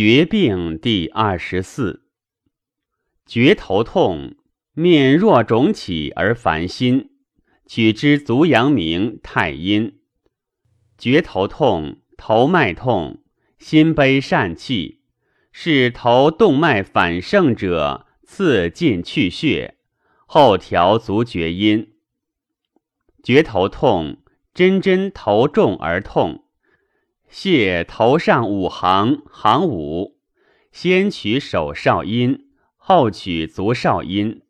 绝病第二十四。绝头痛，面若肿起而烦心，取之足阳明、太阴。绝头痛，头脉痛，心悲疝气，是头动脉反盛者，刺进去血，后调足厥阴。绝头痛，真真头重而痛。泻头上五行，行五，先取手少阴，后取足少阴。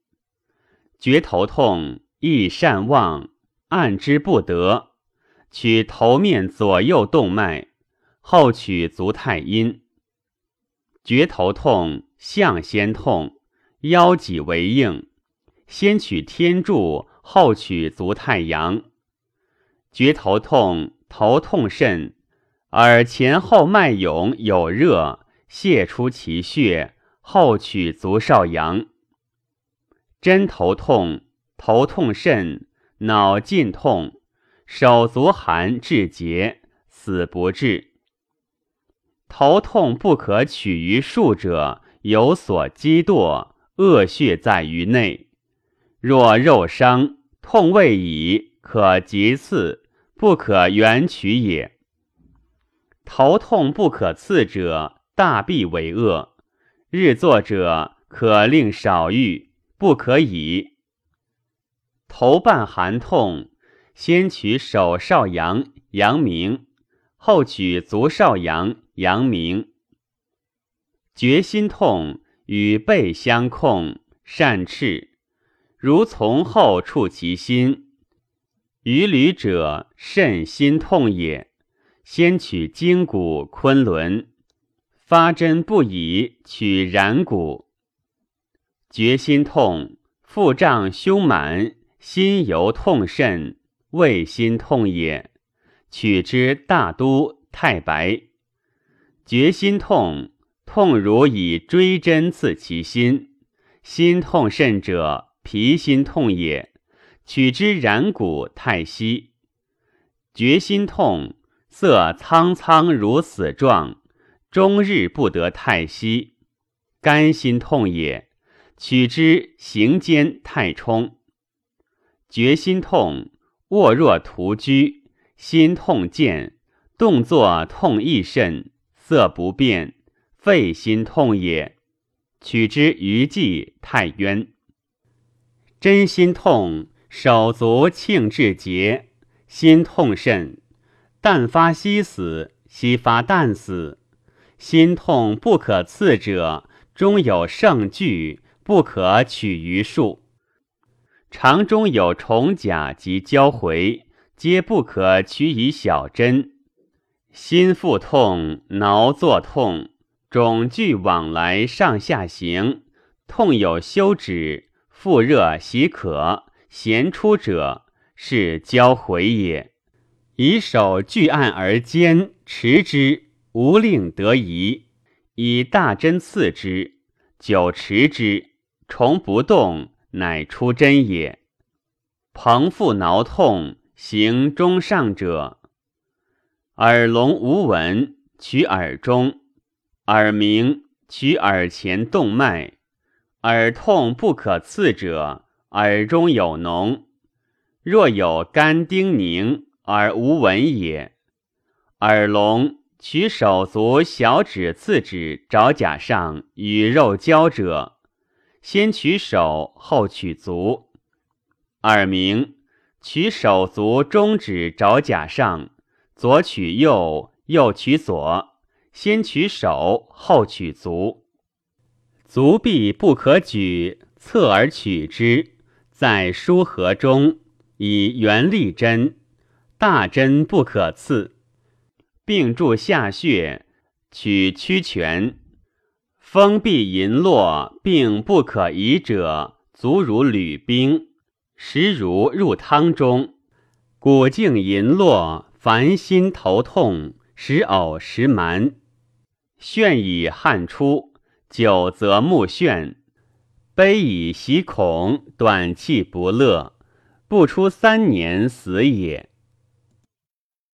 觉头痛，易善忘，按之不得，取头面左右动脉，后取足太阴。觉头痛，象先痛，腰脊为应，先取天柱，后取足太阳。觉头痛，头痛甚。而前后脉涌有热，泄出其血，后取足少阳。针头痛，头痛甚，脑尽痛，手足寒至结，死不治。头痛不可取于数者，有所积堕，恶血在于内。若肉伤，痛未已，可急刺，不可原取也。头痛不可刺者，大必为恶。日作者可令少欲，不可以。头半寒痛，先取手少阳、阳明，后取足少阳、阳明。决心痛与背相控，善赤，如从后触其心。于履者，肾心痛也。先取筋骨昆仑，发针不已，取然骨。决心痛，腹胀胸满，心犹痛甚，胃心痛也。取之大都、太白。决心痛，痛如以锥针刺其心，心痛甚者，脾心痛也。取之然骨、太溪。决心痛。色苍苍如死状，终日不得太息，肝心痛也。取之行间太冲。决心痛，卧若屠居，心痛渐，动作痛亦甚，色不变，肺心痛也。取之余悸太渊。真心痛，手足庆至节，心痛甚。但发息死，息发旦死。心痛不可刺者，终有盛聚，不可取于数。肠中有虫甲及交回，皆不可取以小针。心腹痛，挠作痛，肿聚往来上下行，痛有休止，腹热喜渴，咸出者，是交回也。以手据按而坚持之，无令得宜；以大针刺之，久持之，虫不动，乃出针也。膨腹挠痛，行中上者，耳聋无闻，取耳中；耳鸣，取耳前动脉；耳痛不可刺者，耳中有脓。若有干丁宁。而无闻也。耳聋，取手足小指、次指、爪甲上与肉交者，先取手，后取足。耳鸣，取手足中指、爪甲上，左取右，右取左，先取手，后取足。足臂不可举，侧而取之，在书合中，以圆立针。大针不可刺，并注下穴，取曲泉。封闭银络，并不可移者，足如履冰，实如入汤中。骨茎银络，烦心头痛，时呕时满，眩以汗出，久则目眩，悲以喜恐，短气不乐，不出三年死也。